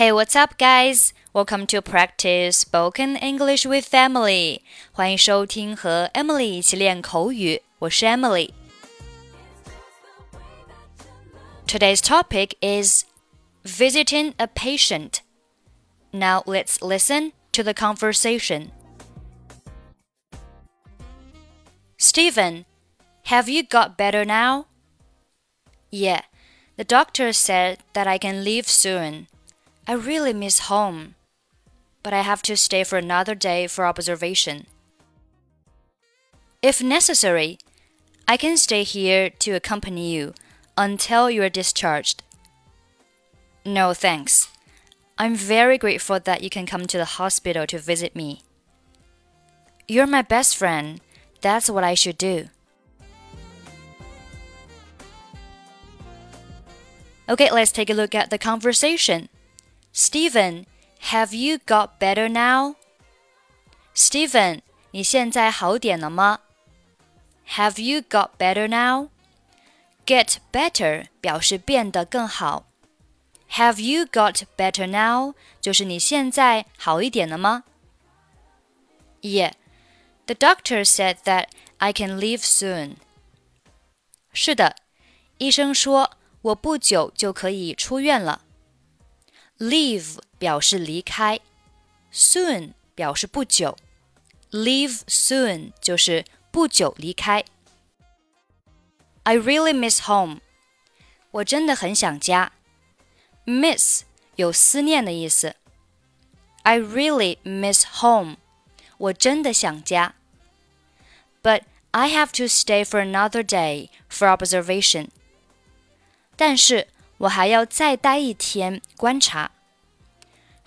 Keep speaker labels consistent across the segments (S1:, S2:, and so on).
S1: Hey, what's up, guys? Welcome to practice spoken English with Emily. 欢迎收听和 Emily 一起练口语。我是 Emily。Today's topic is visiting a patient. Now let's listen to the conversation. Steven, have you got better now? Yeah, the doctor said that I can leave soon. I really miss home, but I have to stay for another day for observation. If necessary, I can stay here to accompany you until you are discharged. No, thanks. I'm very grateful that you can come to the hospital to visit me. You're my best friend. That's what I should do. Okay, let's take a look at the conversation. Steven, have you got better now? Steven, 你现在好点了吗？Have you got better now? Get better 表示变得更好。Have you got better now? 就是你现在好一点了吗？Yeah, the doctor said that I can leave soon. 是的，医生说我不久就可以出院了。Leave 表示离开，soon 表示不久，leave soon 就是不久离开。I really miss home，我真的很想家。Miss 有思念的意思。I really miss home，我真的想家。But I have to stay for another day for observation。但是 我还要再待一天观察。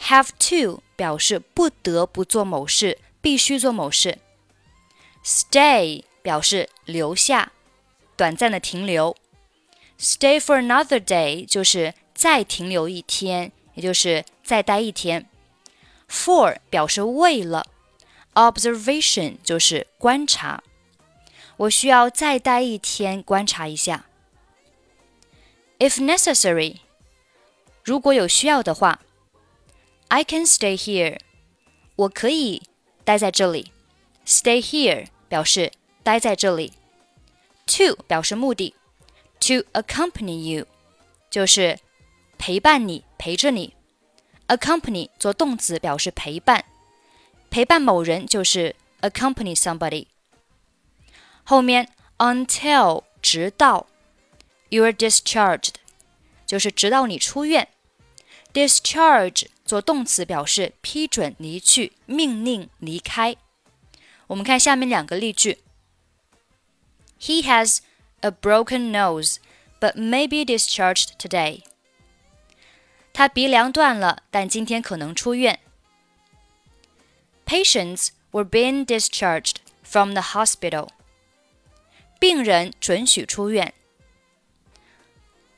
S1: Have to 表示不得不做某事，必须做某事。Stay 表示留下，短暂的停留。Stay for another day 就是再停留一天，也就是再待一天。For 表示为了，observation 就是观察。我需要再待一天观察一下。If necessary，如果有需要的话，I can stay here，我可以待在这里。Stay here 表示待在这里。To 表示目的，To accompany you 就是陪伴你，陪着你。Accompany 做动词表示陪伴，陪伴某人就是 accompany somebody。后面 until 直到。You are discharged，就是直到你出院。Discharge 做动词表示批准离去、命令离开。我们看下面两个例句。He has a broken nose, but may be discharged today. 他鼻梁断了，但今天可能出院。Patients were being discharged from the hospital. 病人准许出院。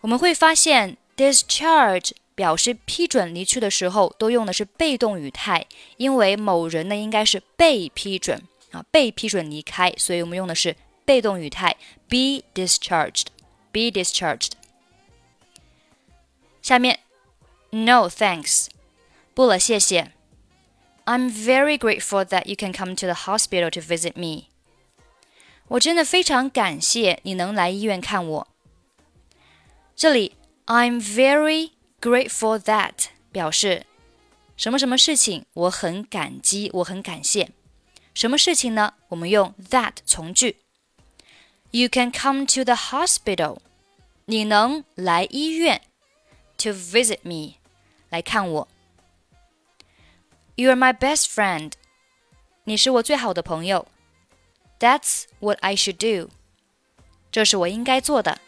S1: 我们会发现，discharge 表示批准离去的时候，都用的是被动语态，因为某人呢应该是被批准啊，被批准离开，所以我们用的是被动语态，be discharged，be discharged。下面，No thanks，不了，谢谢。I'm very grateful that you can come to the hospital to visit me。我真的非常感谢你能来医院看我。 这里 I'm very grateful that 表示什么什么事情我很感激，我很感谢。什么事情呢？我们用 that 从句。You can come to the hospital，你能来医院 to visit me，来看我。You are my best friend，你是我最好的朋友。That's what I should do，这是我应该做的。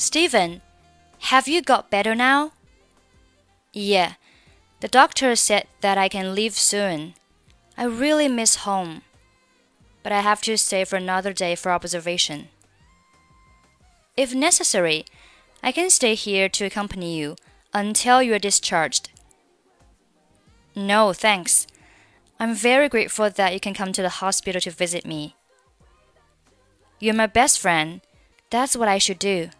S1: Steven, have you got better now? Yeah, the doctor said that I can leave soon. I really miss home, but I have to stay for another day for observation. If necessary, I can stay here to accompany you until you are discharged. No, thanks. I'm very grateful that you can come to the hospital to visit me. You're my best friend. That's what I should do.